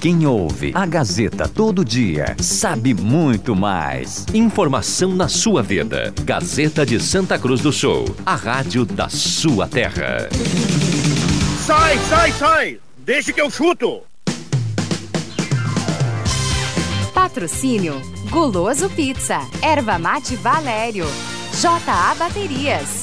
Quem ouve a Gazeta todo dia sabe muito mais. Informação na sua vida. Gazeta de Santa Cruz do Sul, a rádio da sua terra. Sai, sai, sai! Deixa que eu chuto! Patrocínio Guloso Pizza, Erva Mate Valério, JA Baterias,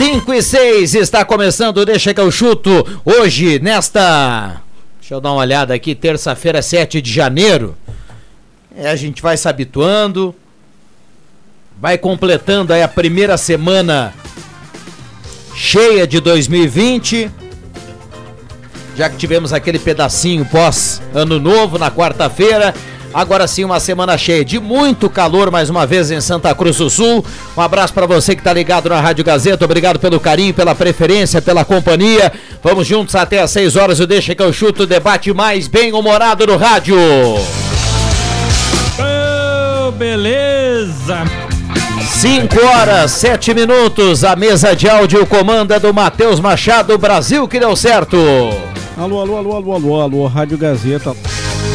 5 e 6 está começando, deixa que eu chuto. Hoje, nesta. Deixa eu dar uma olhada aqui, terça-feira, 7 de janeiro. É, a gente vai se habituando. Vai completando aí a primeira semana cheia de 2020. Já que tivemos aquele pedacinho pós ano novo na quarta-feira. Agora sim, uma semana cheia de muito calor mais uma vez em Santa Cruz do Sul. Um abraço para você que está ligado na Rádio Gazeta. Obrigado pelo carinho, pela preferência, pela companhia. Vamos juntos até às 6 horas. O Deixa que eu chuto o debate mais bem-humorado no rádio. Oh, beleza! 5 horas, 7 minutos. A mesa de áudio comanda do Matheus Machado, Brasil que deu certo. Alô, alô, alô, alô, alô, alô, Rádio Gazeta.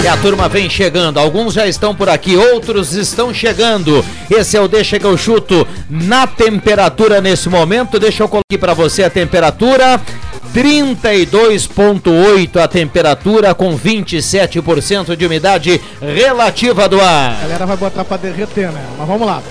E a turma vem chegando. Alguns já estão por aqui, outros estão chegando. Esse é o Deixa que eu chuto na temperatura nesse momento. Deixa eu colocar para você a temperatura. 32,8 a temperatura com 27% de umidade relativa do ar. A galera vai botar para derreter, né? Mas vamos lá.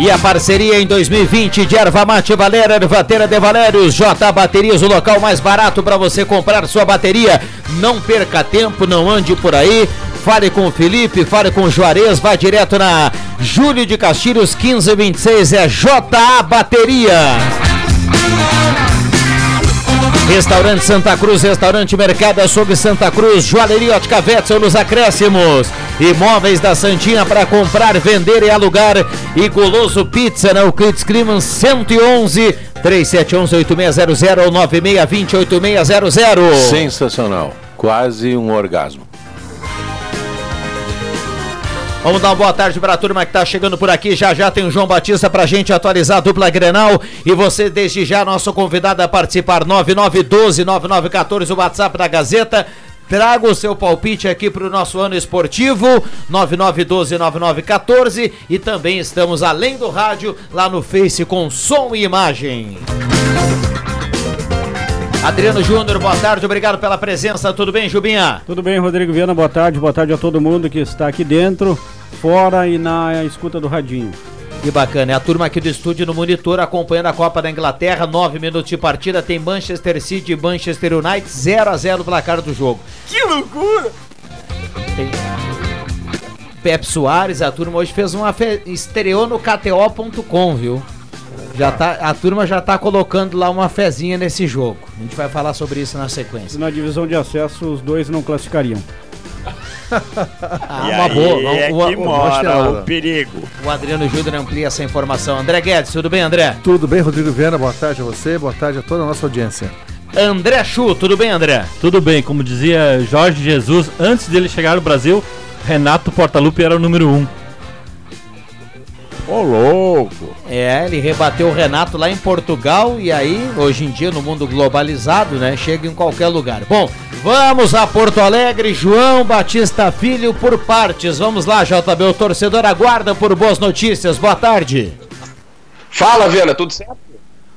E a parceria em 2020 de Erva Mate Valéria, Ervateira de Valérios, J Baterias, o local mais barato para você comprar sua bateria. Não perca tempo, não ande por aí. Fale com o Felipe, fale com o Juarez, vá direto na Júlio de Castilhos 1526, é JA Bateria. Restaurante Santa Cruz, Restaurante Mercado Açougue Santa Cruz, Joalheria Ótica Vetzel nos acréscimos. Imóveis da Santinha para comprar, vender e alugar. E Goloso Pizza na Euclides Climan 111 3711 8600 ou 9620 8600. Sensacional. Quase um orgasmo. Vamos dar uma boa tarde para a turma que está chegando por aqui. Já já tem o João Batista para a gente atualizar a dupla Grenal. E você, desde já, nosso convidado a participar: 9912-9914, o WhatsApp da Gazeta. Traga o seu palpite aqui para o nosso ano esportivo, 9912-9914. E também estamos além do rádio, lá no Face com som e imagem. Adriano Júnior, boa tarde, obrigado pela presença. Tudo bem, Jubinha? Tudo bem, Rodrigo Viana, boa tarde. Boa tarde a todo mundo que está aqui dentro, fora e na escuta do radinho. Que bacana, é a turma aqui do estúdio no monitor acompanhando a Copa da Inglaterra, nove minutos de partida, tem Manchester City e Manchester United, 0 a 0 placar do jogo. Que loucura! Tem Pepe Soares, a turma hoje fez uma fe... estreou no KTO.com, viu? Já tá, a turma já tá colocando lá uma fezinha nesse jogo. A gente vai falar sobre isso na sequência. Na divisão de acesso, os dois não classificariam. Ah, uma boa. é o, que o- mora o perigo. o Adriano Júnior amplia essa informação. André Guedes, tudo bem, André? Tudo bem, Rodrigo Viana? Boa tarde a você, boa tarde a toda a nossa audiência. André Chu, tudo bem, André? Tudo bem, como dizia Jorge Jesus, antes dele chegar no Brasil, Renato Portaluppi era o número um. Ô, louco! É, ele rebateu o Renato lá em Portugal e aí, hoje em dia, no mundo globalizado, né, chega em qualquer lugar. Bom, vamos a Porto Alegre, João Batista Filho por partes. Vamos lá, JB, o torcedor aguarda por boas notícias. Boa tarde. Fala, Viana, tudo certo?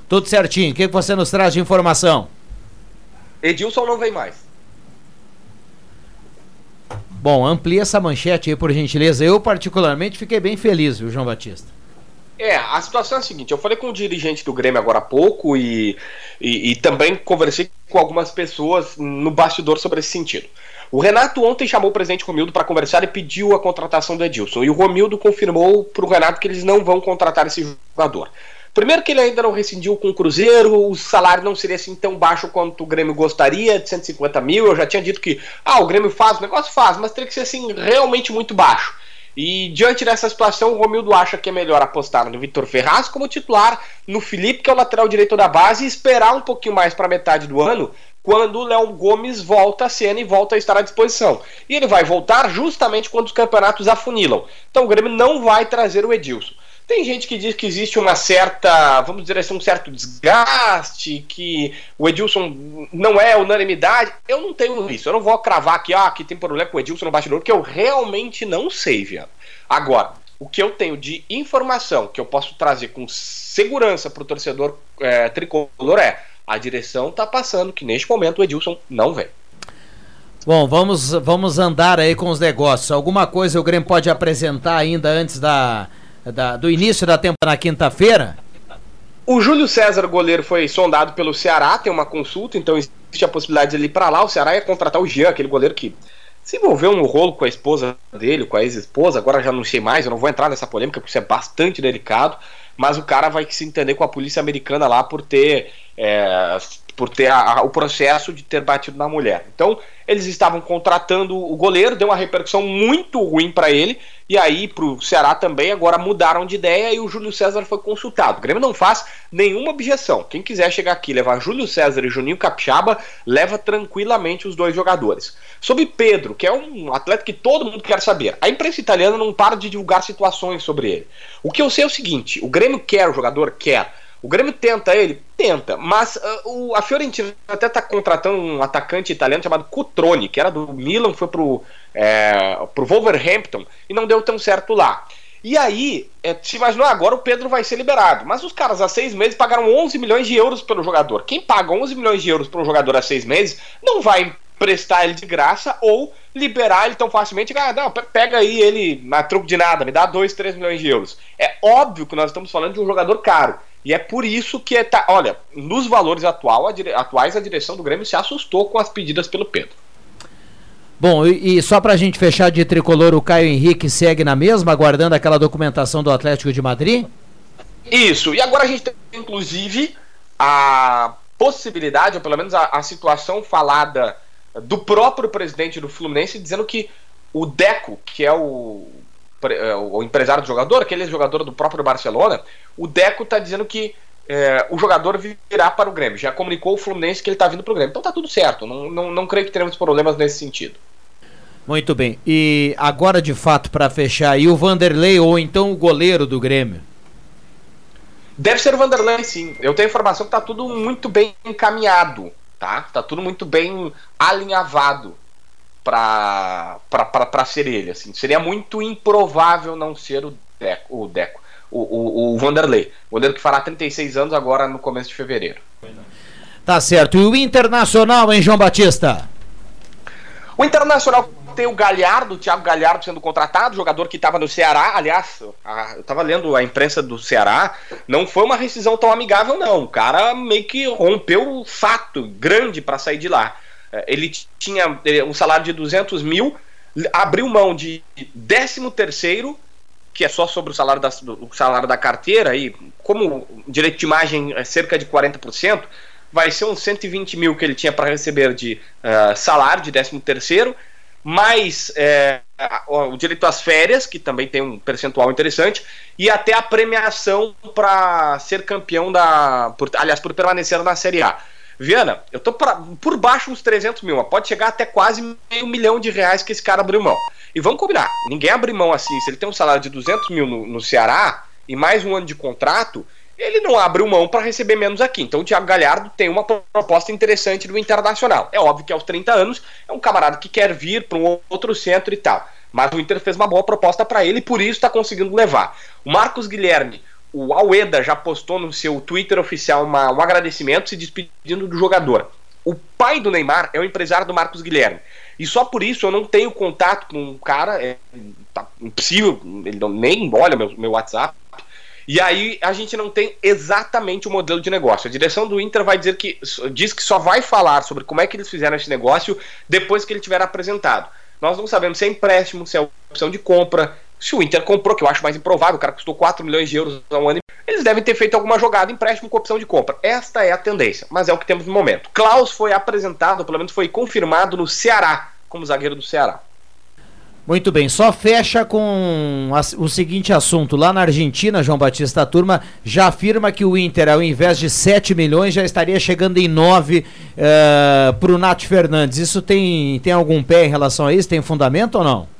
Tudo certinho. O que que você nos traz de informação? Edilson não vem mais. Bom, amplia essa manchete aí, por gentileza. Eu, particularmente, fiquei bem feliz, viu, João Batista? É, a situação é a seguinte, eu falei com o dirigente do Grêmio agora há pouco e, e, e também conversei com algumas pessoas no bastidor sobre esse sentido. O Renato ontem chamou o presidente Romildo para conversar e pediu a contratação do Edilson. E o Romildo confirmou para o Renato que eles não vão contratar esse jogador. Primeiro que ele ainda não rescindiu com o Cruzeiro, o salário não seria assim tão baixo quanto o Grêmio gostaria, de 150 mil. Eu já tinha dito que, ah, o Grêmio faz, o negócio faz, mas teria que ser assim, realmente muito baixo. E diante dessa situação, o Romildo acha que é melhor apostar no Vitor Ferraz como titular, no Felipe, que é o lateral direito da base, e esperar um pouquinho mais para metade do ano, quando o Léo Gomes volta à cena e volta a estar à disposição. E ele vai voltar justamente quando os campeonatos afunilam. Então o Grêmio não vai trazer o Edilson. Tem gente que diz que existe uma certa, vamos dizer assim, um certo desgaste, que o Edilson não é unanimidade. Eu não tenho isso. Eu não vou cravar aqui, ah, que tem problema com o Edilson no bastidor, que eu realmente não sei, viado. Agora, o que eu tenho de informação que eu posso trazer com segurança para o torcedor é, tricolor é a direção está passando que neste momento o Edilson não vem. Bom, vamos, vamos andar aí com os negócios. Alguma coisa o Grêmio pode apresentar ainda antes da, da, do início da temporada na quinta-feira? O Júlio César, goleiro, foi sondado pelo Ceará, tem uma consulta, então existe a possibilidade de ele ir para lá. O Ceará ia contratar o Jean, aquele goleiro que se envolveu no rolo com a esposa dele, com a ex-esposa, agora já não sei mais, eu não vou entrar nessa polêmica porque isso é bastante delicado, mas o cara vai se entender com a polícia americana lá por ter é, por ter a, a, o processo de ter batido na mulher. Então, eles estavam contratando o goleiro, deu uma repercussão muito ruim para ele, e aí para o Ceará também agora mudaram de ideia e o Júlio César foi consultado. O Grêmio não faz nenhuma objeção. Quem quiser chegar aqui levar Júlio César e Juninho Capixaba, leva tranquilamente os dois jogadores. Sobre Pedro, que é um atleta que todo mundo quer saber. A imprensa italiana não para de divulgar situações sobre ele. O que eu sei é o seguinte: o Grêmio quer o jogador? Quer. O Grêmio tenta ele? Tenta. Mas uh, o, a Fiorentina até está contratando um atacante italiano chamado Cutrone, que era do Milan, foi pro, é, pro Wolverhampton e não deu tão certo lá. E aí, é, se imaginou, agora o Pedro vai ser liberado. Mas os caras há seis meses pagaram 11 milhões de euros pelo jogador. Quem paga 11 milhões de euros para um jogador há seis meses não vai prestar ele de graça ou liberar ele tão facilmente. Ah, não, pega aí ele a troco de nada, me dá 2, 3 milhões de euros. É óbvio que nós estamos falando de um jogador caro. E é por isso que é, tá, olha, nos valores atual, a dire, atuais, a direção do Grêmio se assustou com as pedidas pelo Pedro. Bom, e, e só pra gente fechar de tricolor, o Caio Henrique segue na mesma, aguardando aquela documentação do Atlético de Madrid? Isso, e agora a gente tem, inclusive, a possibilidade, ou pelo menos a, a situação falada do próprio presidente do Fluminense, dizendo que o Deco, que é o o empresário do jogador, aquele jogador do próprio Barcelona, o Deco está dizendo que é, o jogador virá para o Grêmio. Já comunicou o Fluminense que ele está vindo para o Grêmio. Então tá tudo certo. Não, não, não creio que teremos problemas nesse sentido. Muito bem. E agora, de fato, para fechar, e o Vanderlei ou então o goleiro do Grêmio? Deve ser o Vanderlei, sim. Eu tenho informação que tá tudo muito bem encaminhado, tá? Tá tudo muito bem alinhavado para ser ele. Assim. Seria muito improvável não ser o Deco, o, Deco, o, o, o Vanderlei. O goleiro que fará 36 anos agora no começo de fevereiro. Tá certo. E o Internacional, hein, João Batista? O Internacional tem o Galhardo, o Thiago Galhardo sendo contratado, jogador que estava no Ceará. Aliás, eu estava lendo a imprensa do Ceará, não foi uma rescisão tão amigável, não. O cara meio que rompeu o fato grande para sair de lá. É, ele tinha um salário de 200 mil, abriu mão de 13 terceiro, que é só sobre o salário da, o salário da carteira, e como direito de imagem é cerca de 40%, vai ser uns 120 mil que ele tinha para receber de uh, salário de 13 terceiro, mais é, o direito às férias, que também tem um percentual interessante, e até a premiação para ser campeão da. Por, aliás, por permanecer na Série A. Viana, eu tô pra, por baixo uns 300 mil, mas pode chegar até quase meio milhão de reais que esse cara abriu mão. E vamos combinar, ninguém abre mão assim. Se ele tem um salário de 200 mil no, no Ceará e mais um ano de contrato, ele não abre mão para receber menos aqui. Então o Thiago Galhardo tem uma proposta interessante do Internacional. É óbvio que aos 30 anos é um camarada que quer vir para um outro centro e tal. Mas o Inter fez uma boa proposta para ele e por isso está conseguindo levar. O Marcos Guilherme o Aleda já postou no seu Twitter oficial uma, um agradecimento se despedindo do jogador. O pai do Neymar é o empresário do Marcos Guilherme. E só por isso eu não tenho contato com o cara, é tá impossível, ele não, nem olha meu, meu WhatsApp. E aí a gente não tem exatamente o modelo de negócio. A direção do Inter vai dizer que diz que só vai falar sobre como é que eles fizeram esse negócio depois que ele tiver apresentado. Nós não sabemos se é empréstimo, se é opção de compra, se o Inter comprou, que eu acho mais improvável, o cara custou 4 milhões de euros há um ano. Eles devem ter feito alguma jogada, empréstimo com opção de compra. Esta é a tendência, mas é o que temos no momento. Klaus foi apresentado, pelo menos foi confirmado no Ceará, como zagueiro do Ceará. Muito bem, só fecha com o seguinte assunto. Lá na Argentina, João Batista, turma já afirma que o Inter, ao invés de 7 milhões, já estaria chegando em 9 uh, para o Nath Fernandes. Isso tem, tem algum pé em relação a isso? Tem fundamento ou não?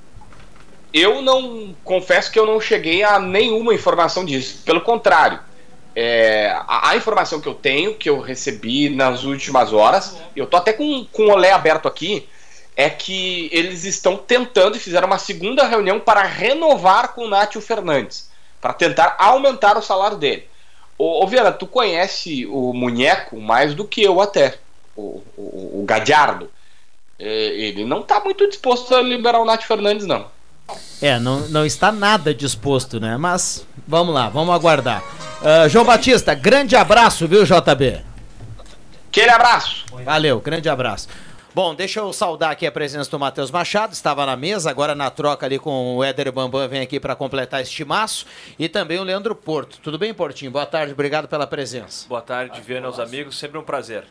Eu não confesso que eu não cheguei a nenhuma informação disso. Pelo contrário, é, a, a, informação que eu tenho, que eu recebi nas últimas horas, eu tô até com, com o olé aberto aqui é que eles estão tentando e fizeram uma segunda reunião para renovar com o Nátio Fernandes, para tentar aumentar o salário dele. Ô, ô Viana, tu conhece o Munheco mais do que eu até, o, o, o Gadiardo. É, ele não está muito disposto a liberar o Nátio Fernandes, não. É, não, não está nada disposto, né? Mas vamos lá, vamos aguardar. Uh, João Batista, grande abraço, viu, JB? Aquele abraço. Valeu, grande abraço. Bom, deixa eu saudar aqui a presença do Matheus Machado, estava na mesa, agora na troca ali com o Éder Bambam, vem aqui para completar este maço, e também o Leandro Porto. Tudo bem, Portinho? Boa tarde, obrigado pela presença. Boa tarde, Viana, aos amigos, sempre um prazer.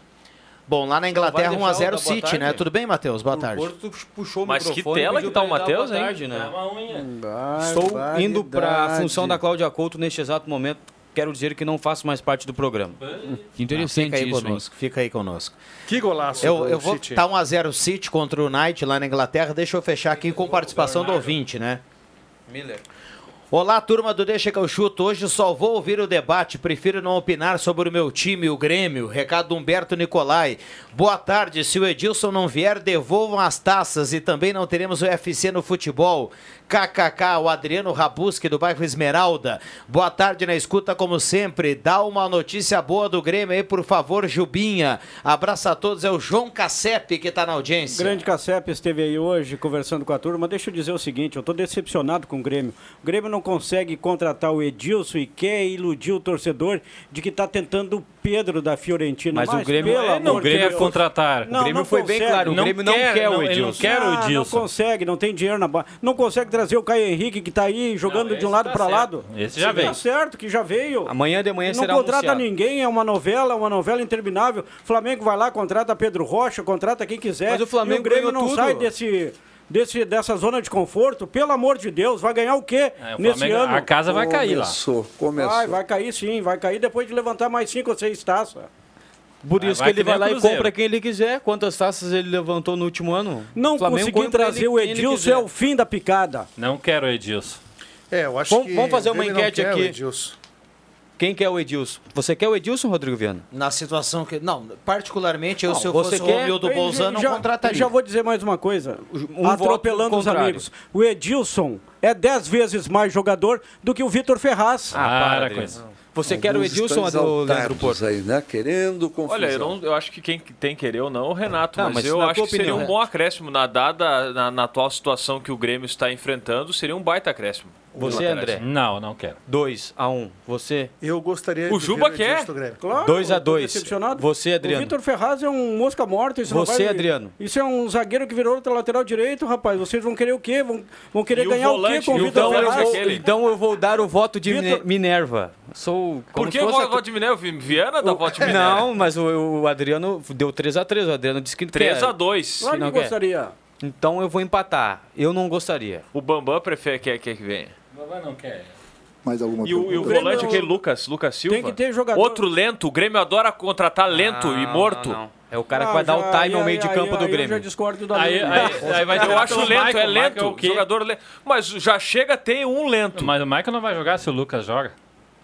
Bom, lá na Inglaterra 1x0 City, né? Tudo bem, Matheus? Boa tarde. O Porto puxou o Mas que tela que tá o Matheus, hein? Tarde, né? É uma unha. Estou indo para a função da Cláudia Couto neste exato momento quero dizer que não faço mais parte do programa. Que interessante fica aí isso, conosco, hein? Fica aí conosco. Que golaço Eu, eu vou estar tá 1x0 City contra o Knight lá na Inglaterra. Deixa eu fechar aqui com participação do ouvinte, né? Miller. Olá, turma do Deixa que eu chuto. Hoje só vou ouvir o debate, prefiro não opinar sobre o meu time, o Grêmio. Recado do Humberto Nicolai. Boa tarde. Se o Edilson não vier, devolvam as taças e também não teremos o UFC no futebol. KKK, o Adriano Rabuski do bairro Esmeralda. Boa tarde na escuta, como sempre. Dá uma notícia boa do Grêmio aí, por favor, Jubinha. Abraço a todos. É o João Cassep que está na audiência. Grande Cassep esteve aí hoje conversando com a turma. Deixa eu dizer o seguinte: eu estou decepcionado com o Grêmio. O Grêmio não consegue contratar o Edilson e quer iludir o torcedor de que está tentando o Pedro da Fiorentina. Mas, Mas o Grêmio é, não quer Deus. contratar. Não, o Grêmio não foi consegue. bem claro. O não Grêmio não quer, quer o Edilson. Não, quer o Edilson. Não consegue, não tem dinheiro na base. Não consegue trazer o Caio Henrique que está aí jogando não, de um lado tá para lado. Esse já veio. Tá certo que já veio. Amanhã de manhã não será Não contrata anunciado. ninguém, é uma novela, uma novela interminável. Flamengo vai lá, contrata Pedro Rocha, contrata quem quiser. Mas o Flamengo e o Grêmio não tudo. sai desse desse, dessa zona de conforto, pelo amor de Deus, vai ganhar o quê é, o nesse Flamengo, ano? A casa vai cair começou, lá. Começou. Vai, vai cair sim, vai cair depois de levantar mais cinco ou seis taças. Por isso vai que ele vai lá e compra quem ele quiser. Quantas taças ele levantou no último ano? Não conseguir trazer o Edilson é o fim da picada. Não quero o Edilson. É, eu acho vamos, que vamos fazer uma enquete aqui. Edilson. Quem quer o Edilson? Você quer o Edilson, Rodrigo Viana? Na situação que. Não, particularmente, eu, não, se eu fosse quer... o Romildo Bolzano, não contrataria. Já vou dizer mais uma coisa. Um atropelando os amigos. O Edilson é dez vezes mais jogador do que o Vitor Ferraz. Ah, para com Você quer o Edilson ou do Leandro Porto? aí, né? Querendo confusão. Olha, eu, não, eu acho que quem tem querer ou não é o Renato, não, mas, mas, eu acho que seria um bom acréscimo na dada na, na, atual situação que o Grêmio está enfrentando, seria um baita acréscimo. Você, André? Não, não quero. 2 a 1 um. Você? Eu gostaria o Juba quer. 2 claro, a 2 Você, Adriano? O Vitor Ferraz é um mosca morta. Isso Você, vai... Adriano? Isso é um zagueiro que virou outra lateral direito, rapaz. Vocês vão querer o quê? Vão, vão querer e ganhar o, volante, o quê com o Vitor Ferraz? Então eu vou dar o voto de Vitor... Minerva. Sou Por que o voto de Minerva? Viana da voto de Minerva? Não, mas o, o Adriano deu 3 a 3 O Adriano disse que 3 a 2 Claro que gostaria. Então eu vou empatar. Eu não gostaria. O Bambam prefere que, que, que venha. Não quer. Mais alguma e, o, e o volante, aquele Lucas, Lucas Silva. Tem que ter jogador. Outro lento. O Grêmio adora contratar lento e morto. Não, não. É o cara que vai dar o time ao meio de campo do Grêmio. Eu já discordo da aí, aí, aí Eu acho lento, Michael, é lento. o jogador lento. Mas já chega a ter um lento. Mas o Michael não vai jogar se o Lucas joga.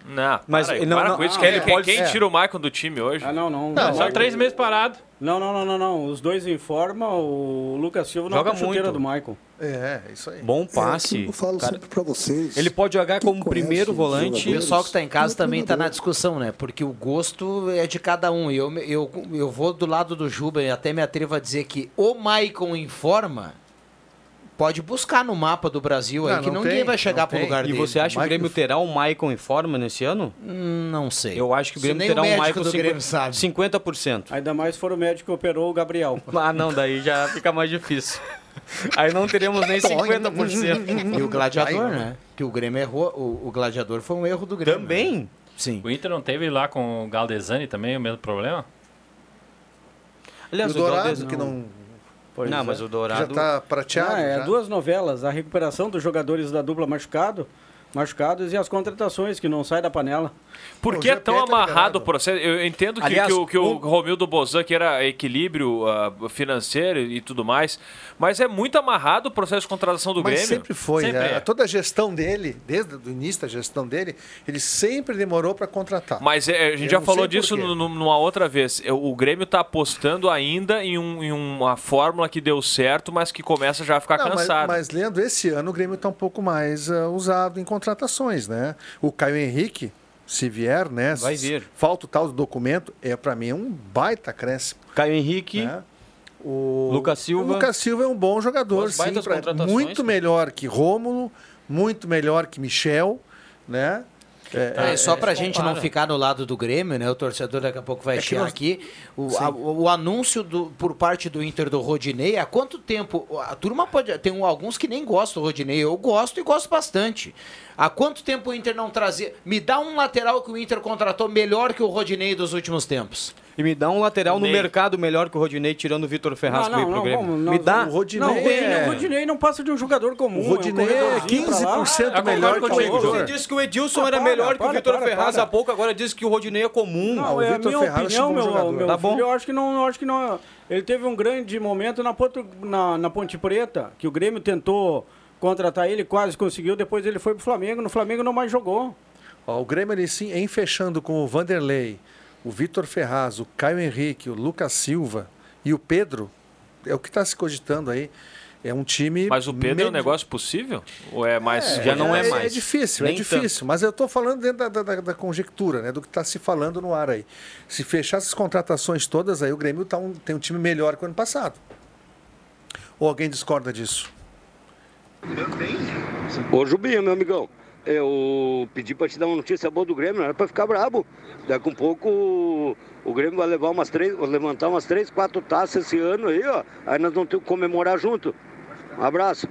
Não, mas para, não, para não, com isso. Não, quem, é, quem é. tira o Michael do time hoje? Ah, não, não. não só três meses parado. Não, não, não, não, não. Os dois informam, o Lucas Silva joga na chuteira do Michael. É, isso aí. Bom passe. É, eu falo cara, sempre pra vocês. Ele pode jogar como primeiro volante. O pessoal que tá em casa também tá na discussão, né? Porque o gosto é de cada um. Eu, eu, eu vou do lado do Juba e até me atrevo a dizer que o Michael informa pode buscar no mapa do Brasil aí Não, que não ninguém tem, vai chegar não pro tem. lugar E dele. você acha que o Grêmio terá um Maicon em forma nesse ano? Hum, Não sei. Eu acho que o Grêmio terá o um Maicon do Grêmio 50%. 50%. Ainda mais se for o médico que operou o Gabriel. Ah, não, daí já fica mais difícil. Aí não teremos nem 50%. E o gladiador, né? Que o Grêmio errou. O, o gladiador foi um erro do Grêmio. Também? Sim. O Inter não teve lá com o Galdesani também o mesmo problema? Aliás, E o Dourado, que não- Pois não, é. mas o Dourado... Já tá prateado, Não, é já. duas novelas, a recuperação dos jogadores da dupla machucado, machucados e as contratações que não saem da panela. Por que é tão amarrado o processo? Eu entendo que, Aliás, que o, que o um- Romildo Bozan que era equilíbrio ah, financeiro e tudo mais, mas é muito amarrado o processo de contratação do Mas Grêmio. sempre foi. Sempre né? é. Toda a gestão dele, desde o início da gestão dele, ele sempre demorou para contratar. Mas é, a gente Eu já falou disso numa outra vez. O Grêmio está apostando ainda em, um- em uma fórmula que deu certo, mas que começa já a ficar Não, mas, cansado. mas, Leandro, esse ano o Grêmio está um pouco mais ah, usado em contratações, né? O Caio Henrique, se vier, né? Vai vir. Falta o tal do documento, é para mim um baita acréscimo. Caio Henrique, né? O Lucas Silva. O Lucas Silva é um bom jogador, sim, pra- muito né? melhor que Rômulo, muito melhor que Michel, né? É, só pra gente não ficar no lado do Grêmio, né? O torcedor daqui a pouco vai É chegar nós- aqui. O, a- o- anúncio do- por parte do Inter do Rodinei, há quanto tempo? A turma pode. Tem alguns que nem gostam do Rodinei. Eu gosto e gosto bastante. Há quanto tempo o Inter não trazia. Me dá um lateral que o Inter contratou melhor que o Rodinei dos últimos tempos. E me dá um lateral no Ney. mercado melhor que o Rodinei, tirando o Vitor Ferraz não, pro não, Grêmio. vamos, me dá. Não, o Rodinei, o Rodinei não passa de um jogador comum. O Rodinei é, um é corredorzinho pra lá. 15% Eu melhor concordo que o. Heitor. Você disse que o Edilson Ah, era para, melhor que o para, Vitor para, Ferraz para. há pouco, agora diz que o Rodinei é comum. Não, o é a Vitor minha Ferraz opinião, é um meu, jogador. meu Tá bom. filho, eu acho que não, eu acho que não. Ele teve um grande momento na, Ponte- na, na Ponte Preta, que o Grêmio tentou contratar ele, quase conseguiu, depois ele foi pro Flamengo, no Flamengo não mais jogou. Ó, o Grêmio, ele sim, em fechando com o Vanderlei, o Vitor Ferraz, o Caio Henrique, o Lucas Silva e o Pedro, é o que está se cogitando aí. É um time. Mas o Pedro é um negócio possível? Ou é mais. Já não é mais. É difícil, é Nem difícil. Mas eu estou falando dentro da, da- da- da conjectura, né? Do que está se falando no ar aí. Se fechar essas contratações todas, aí o Grêmio tá um- tem um time melhor que o ano passado. Ou alguém discorda disso? Ô Jubinho, meu amigão, eu pedi pra te dar uma notícia boa do Grêmio, não era pra ficar brabo. Daqui um pouco o, Grêmio vai levar umas três, vai levantar umas três, quatro taças esse ano aí, ó. Aí nós vamos ter que comemorar junto. Um abraço.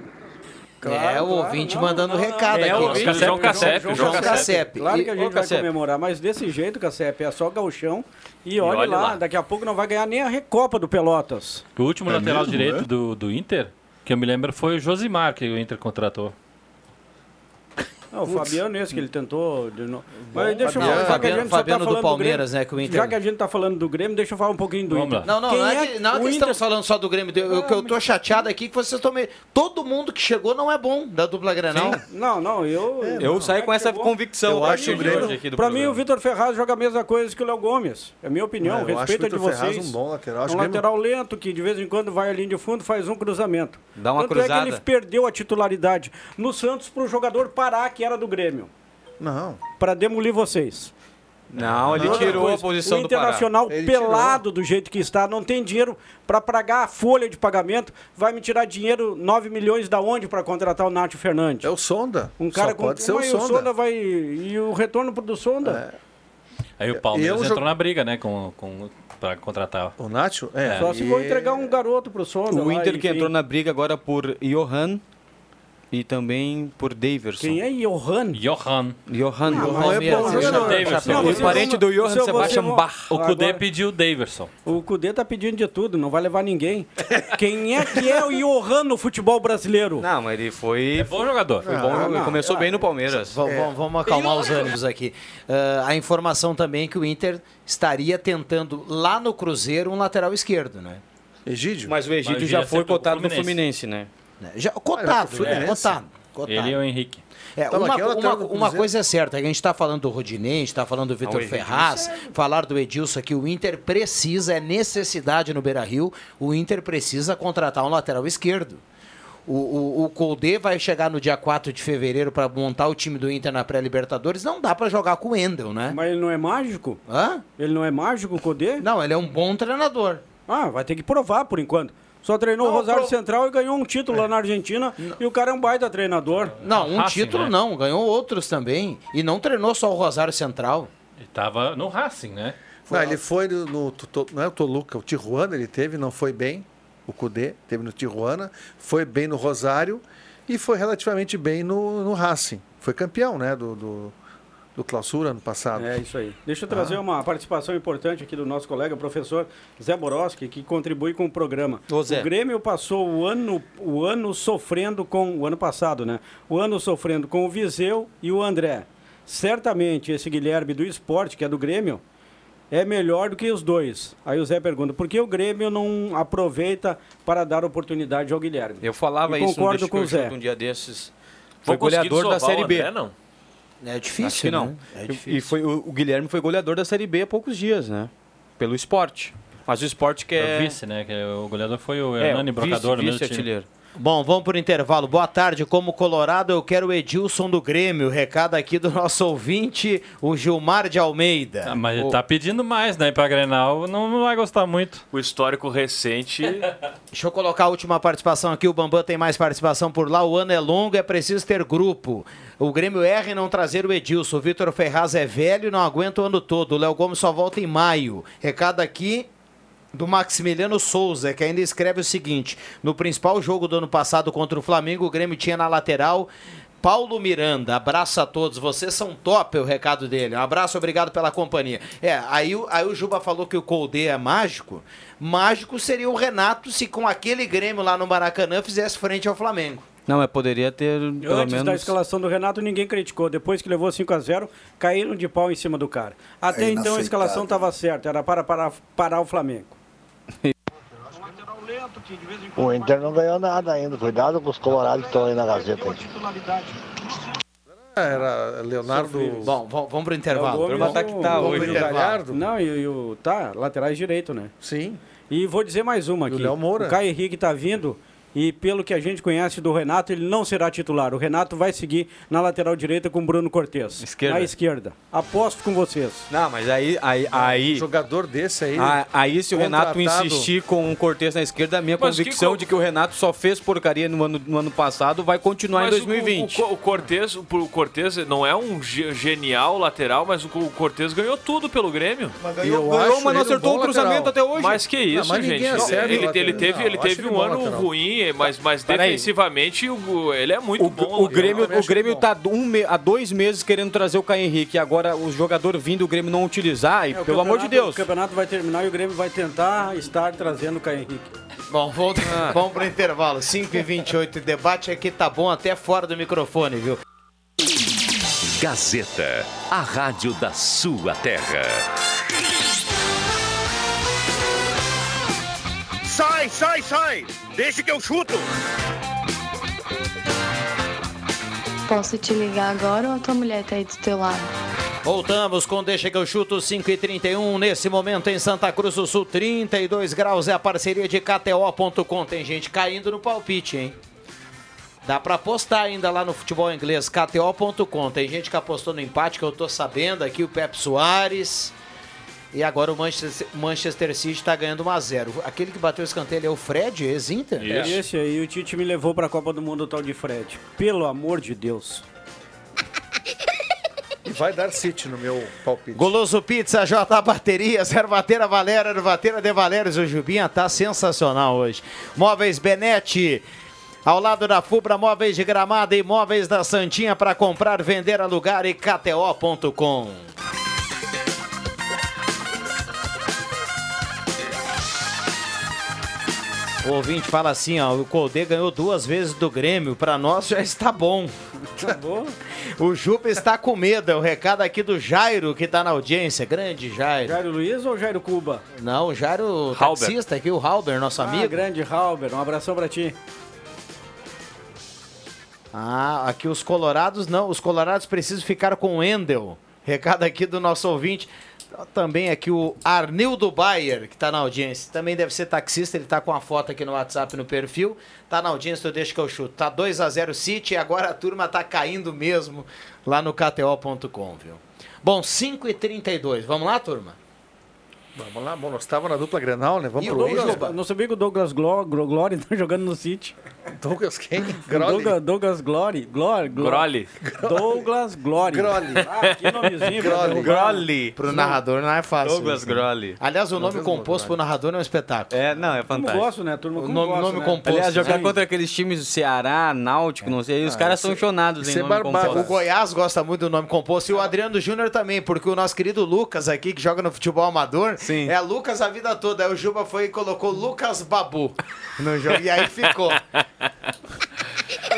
é, o ouvinte mandando recado É, aqui. o ouvinte, João Cassep, João João. Cassep. Claro E- que a gente Ô, vai Cassep. comemorar, mas desse jeito, Cassep, é só gauchão. E olha, olhe lá, lá. daqui a pouco não vai ganhar nem a Recopa do Pelotas. O último É lateral mesmo, direito é? do, do Inter, que eu me lembro, foi o Josimar, que o Inter contratou. Não, o Fabiano esse que ele tentou. Bom, Mas deixa eu Fabiano- falar, já que a Fabiano- gente só tá Fabiano do Palmeiras, Grêmio, né, que o Inter- Já que a gente tá falando do Grêmio, deixa eu falar um pouquinho do Vamos Inter. Não, não, Quem não é, é que, não é que Inter- estamos falando só do Grêmio. Eu, eu, eu tô chateado aqui que vocês estão meio. Todo mundo que chegou não é bom da dupla Grenal. Não, não, eu. Eu saí com essa convicção. Eu acho o Grêmio- aqui do Pra mim, o Vitor Ferraz joga a mesma coisa que o Léo Gomes. É a minha opinião, É, eu respeito de Ferraz vocês. um bom lateral. Um lateral lento que de vez em quando vai à linha de fundo faz um cruzamento. Dá uma cruzada. é que ele perdeu a titularidade no Santos pro jogador parar, que era do Grêmio. Não. Pra demolir vocês. Não, ele E outra tirou coisa, a posição o do Pará. Internacional Ele pelado do jeito que está, não tem dinheiro para pagar a folha de pagamento, vai me tirar dinheiro, 9 milhões da onde para contratar o Nacho Fernandes? É o Sonda. Um cara Só com pode ser o Mas o Sonda. Sonda vai e o retorno pro do Sonda? Aí o Palmeiras entrou na briga, né, com, com, pra contratar. O Nacho? É. Só se e- for entregar um garoto pro Sonda. O lá, Inter que enfim. entrou na briga agora por Johan e também por Daverson. Quem é Johan? Johan. Johan. Não é bom Deixa jogador. o Davidson. Não, O parente do Johan você- Sebastian você- Bach. O Cudê Agora- pediu o Daverson. O Cudê tá pedindo de tudo, não vai levar ninguém. Quem é que é o Johan no futebol brasileiro? Não, mas ele foi. É bom jogador. Foi bom, Ah, não, começou ah, bem no Palmeiras. V- Vamos acalmar os ânimos aqui. Ah, a informação também é que o Inter estaria tentando lá no Cruzeiro um lateral esquerdo, né? Egídio? Mas o Egídio Mas já foi cotado no. Fluminense, né? Né? Já, cotado, pro é, cotado, cotado. Ele e o Henrique. É, Então, uma, é uma, uma coisa é certa, a gente está falando do Rodinei, a gente está falando do Vitor Ferraz, falar do Edilson aqui, o Inter precisa, é necessidade no Beira-Rio, o Inter precisa contratar um lateral esquerdo. O, o, o Colde vai chegar no dia 4 de fevereiro para montar o time do Inter na pré-Libertadores, não dá para jogar com o Endel, né? Mas ele não é mágico? Hã? Ele não é mágico, o Cudê? Não, ele é um bom treinador. Ah, vai ter que provar por enquanto. Só treinou o Rosário pro... Central e ganhou um título lá na Argentina. Não. E o cara é um baita treinador. Não, um Racing, título né? não. Ganhou outros também. E não treinou só o Rosário Central. Ele tava no Racing, né? Foi não, ele foi no, no, Não é o Toluca, o Tijuana ele teve, não foi bem. O Cudê teve no Tijuana. Foi bem no Rosário. E foi relativamente bem no, no Racing. Foi campeão, né? do, do do clausura ano passado. É isso aí. Deixa eu trazer ah. uma participação importante aqui do nosso colega, professor Zé Boroski, que contribui com o programa. Ô, o Grêmio passou o ano, o ano sofrendo com. O ano passado, né? O ano sofrendo com o Viseu e o André. Certamente esse Guilherme do esporte, que é do Grêmio, é melhor do que os dois. Aí o Zé pergunta, por que o Grêmio não aproveita para dar oportunidade ao Guilherme? Eu falava e isso concordo com o Zé. um dia desses. Foi goleador da Série B. André, não? É difícil, não. Né? É difícil. E foi, o, Guilherme foi goleador da Série B há poucos dias, né? Pelo esporte. Mas o esporte que é... é... O vice, né? Que o goleador foi o é, Hernani, brocador vice, vice artilheiro. Bom, vamos por intervalo. Boa tarde. Como Colorado, eu quero o Edilson do Grêmio. Recado aqui do nosso ouvinte, o Gilmar de Almeida. Ah, mas o... ele tá pedindo mais, né? Pra Grenal, não, não vai gostar muito. O histórico recente. Deixa eu colocar a última participação aqui. O Bambam tem mais participação por lá. O ano é longo, é preciso ter grupo. O Grêmio erra em não trazer o Edilson. O Vitor Ferraz é velho e não aguenta o ano todo. O Léo Gomes só volta em maio. Recado aqui do Maximiliano Souza, que ainda escreve o seguinte: no principal jogo do ano passado contra o Flamengo, o Grêmio tinha na lateral Paulo Miranda, abraço a todos, vocês são top, o recado dele. Um abraço, obrigado pela companhia. É, aí, aí o Juba falou que o Colde é mágico. Mágico seria o Renato se com aquele Grêmio lá no Maracanã fizesse frente ao Flamengo. Não, mas poderia ter. Pelo Antes menos... da escalação do Renato, ninguém criticou. Depois que levou 5 a 0 caíram de pau em cima do cara. Até é então a escalação estava certa, era para parar, parar o Flamengo. O Inter não ganhou nada ainda. Cuidado com os colorados que estão aí na Gazeta. Era Leonardo. Bom, vamos pro intervalo. O tá que tá hoje. Galhardo. Não, e, o. Tá, laterais direito, né? Sim. E vou dizer mais uma aqui. O Léo Moura. O Caio Henrique tá vindo e pelo que a gente conhece do Renato, ele não será titular. O Renato vai seguir na lateral direita com o Bruno Cortes. Esquerda. À esquerda. Aposto com vocês. Não, mas aí. aí, aí um jogador desse aí. aí, se o Renato insistir com o Cortes na esquerda, a minha mas convicção que, de que o Renato só fez porcaria no ano, no ano passado vai continuar em 2020. O, o, o, Cortes, o Cortes não é um genial lateral, mas o Cortes ganhou tudo pelo Grêmio. Mas ganhou, ganhou mas não acertou o cruzamento lateral. até hoje. Mas que isso, não, mas gente. Ele, ele, teve, ele teve um ano lateral. ruim mas, mas defensivamente o, ele é muito o, bom. O Grêmio, o Grêmio tá um me, há dois meses querendo trazer o Caio Henrique. Agora o jogador vindo o Grêmio não utilizar, e, é, pelo amor de Deus. O campeonato vai terminar e o Grêmio vai tentar estar trazendo o Caio Henrique. Bom, vamos, ah. vamos pro intervalo. 5 e 28 debate aqui tá bom até fora do microfone, viu? Gazeta, a rádio da sua terra. Sai, sai, sai! Deixa que eu chuto! Posso te ligar agora ou a tua mulher tá aí do teu lado? Voltamos com Deixa que eu chuto 5 e 31 nesse momento em Santa Cruz do Sul, 32 graus é a parceria de KTO.com. Tem gente caindo no palpite, hein? Dá para apostar ainda lá no futebol inglês, KTO.com. Tem gente que apostou no empate, que eu tô sabendo aqui, o Pep Soares. E agora o Manchester, Manchester City está ganhando 1x0. Aquele que bateu o escanteio é o Fred, ex-Inter? É esse aí, o Tite me levou para a Copa do Mundo o tal de Fred. Pelo amor de Deus. E vai dar City no meu palpite. Goloso Pizza, J Baterias, Ervateira Valera, Ervateira de Valérios. O Jubinha tá sensacional hoje. Móveis Benete. Ao lado da Fubra Móveis de Gramada e Móveis da Santinha para comprar, vender, alugar e KTO.com. O ouvinte fala assim, ó, o Colde ganhou duas vezes do Grêmio, para nós já está bom. Tá bom? o Jupa está com medo, é o recado aqui do Jairo, que está na audiência, grande Jairo. Jairo Luiz ou Jairo Cuba? Não, o Jairo Halber. taxista aqui, o Halber, nosso ah, amigo. grande Halber, um abração para ti. Ah, aqui os colorados não, os colorados precisam ficar com o Endel. Recado aqui do nosso ouvinte. Também aqui o Arnildo Bayer, que está na audiência. Também deve ser taxista, ele está com a foto aqui no WhatsApp no perfil. Está na audiência, eu deixo que eu chuto. Tá 2 a 0 City e agora a turma está caindo mesmo lá no KTO.com, viu? Bom, 5 e 32 Vamos lá, turma? Vamos lá, bom, nós estávamos na dupla Grenal, né? Vamos E pro o Douglas, Douglas. não sabia que o Douglas Glo- Glo- Glory tá jogando no City. Douglas quem? Douglas, Douglas Glory. Glory. Groli. Douglas Glory. Groli. Ah, que nomezinho. Groli. Groli. Pro narrador não é fácil. Douglas. Groli. Aliás, o nome composto pro narrador é um espetáculo. É, não, é Como fantástico. gosto, né, turma? O Como nome, gosto, nome né? composto. Aliás, jogar né? contra aqueles times do Ceará, Náutico, não sei, os caras são chonados em isso é nome barbárie. O composto. Goiás gosta muito do nome composto e o Adriano Júnior também, porque o nosso querido Lucas aqui, que joga no futebol amador, Sim. é Lucas a vida toda. Aí o Juba foi e colocou Lucas Babu no jogo. E aí ficou.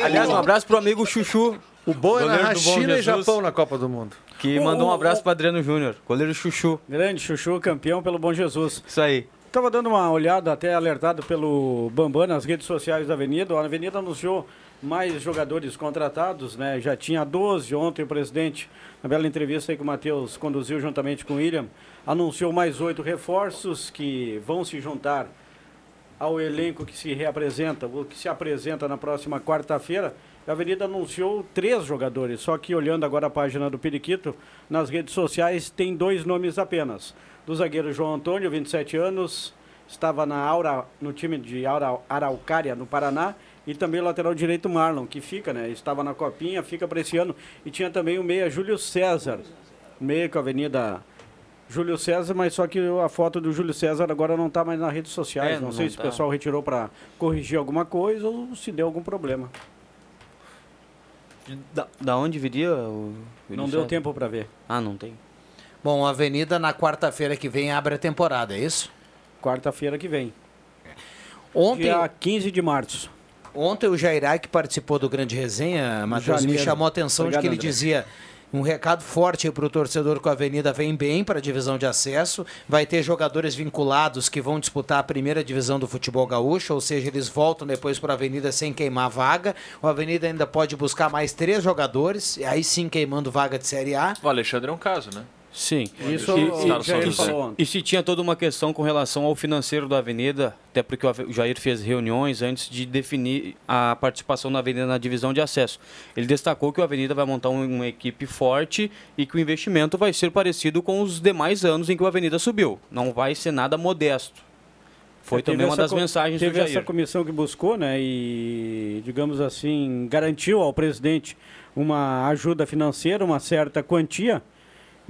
Aliás, um abraço pro amigo Chuchu, O bom é Bom China e. Japão na Copa do Mundo. que O- mandou um o- abraço pro Adriano Júnior, goleiro Chuchu. Grande Chuchu, campeão pelo Bom Jesus. Isso aí. Estava dando uma olhada, até alertado pelo Bambam nas redes sociais da Avenida. A Avenida anunciou mais jogadores contratados, né? Já tinha 12 ontem o presidente, na bela entrevista que o Matheus conduziu juntamente com o William, anunciou mais oito reforços que vão se juntar ao elenco que se reapresenta, que se apresenta na próxima quarta-feira. A Avenida anunciou três jogadores, só que olhando agora a página do Periquito, nas redes sociais tem dois nomes apenas. Do zagueiro João Antônio, 27 anos, estava na Aura, no time de Aura, Araucária, no Paraná, e também o lateral direito Marlon, que fica, né? Estava na copinha, fica para esse ano. E tinha também o meia Júlio César, meia com a Avenida Júlio César, mas só que a foto do Júlio César agora não está mais nas redes sociais. É, não, não sei se tá. o pessoal retirou para corrigir alguma coisa ou se deu algum problema. Da, da onde viria o. Não deu tempo para ver. Ah, não tem. Bom, a Avenida na quarta-feira que vem abre a temporada, é isso? Quarta-feira que vem. Ontem, Dia 15 de março. Ontem o Jairai, que participou do Grande Resenha, Matheus, me chamou a atenção de Obrigado, que ele André. dizia um recado forte para o torcedor que a Avenida vem bem para a divisão de acesso. Vai ter jogadores vinculados que vão disputar a primeira divisão do futebol gaúcho, ou seja, eles voltam depois para a Avenida sem queimar vaga. O Avenida ainda pode buscar mais três jogadores, e aí sim queimando vaga de Série A. O Alexandre é um caso, né? Sim. Isso E- e- Jair falou ontem. E se tinha toda uma questão com relação ao financeiro da Avenida, até porque o Jair fez reuniões antes de definir a participação da Avenida na divisão de acesso. Ele destacou que o Avenida vai montar um- uma equipe forte e que o investimento vai ser parecido com os demais anos em que o Avenida subiu. Não vai ser nada modesto. Foi É, também uma essa das mensagens do Teve essa Jair. comissão que buscou, né, e, digamos assim, garantiu ao presidente uma ajuda financeira, uma certa quantia,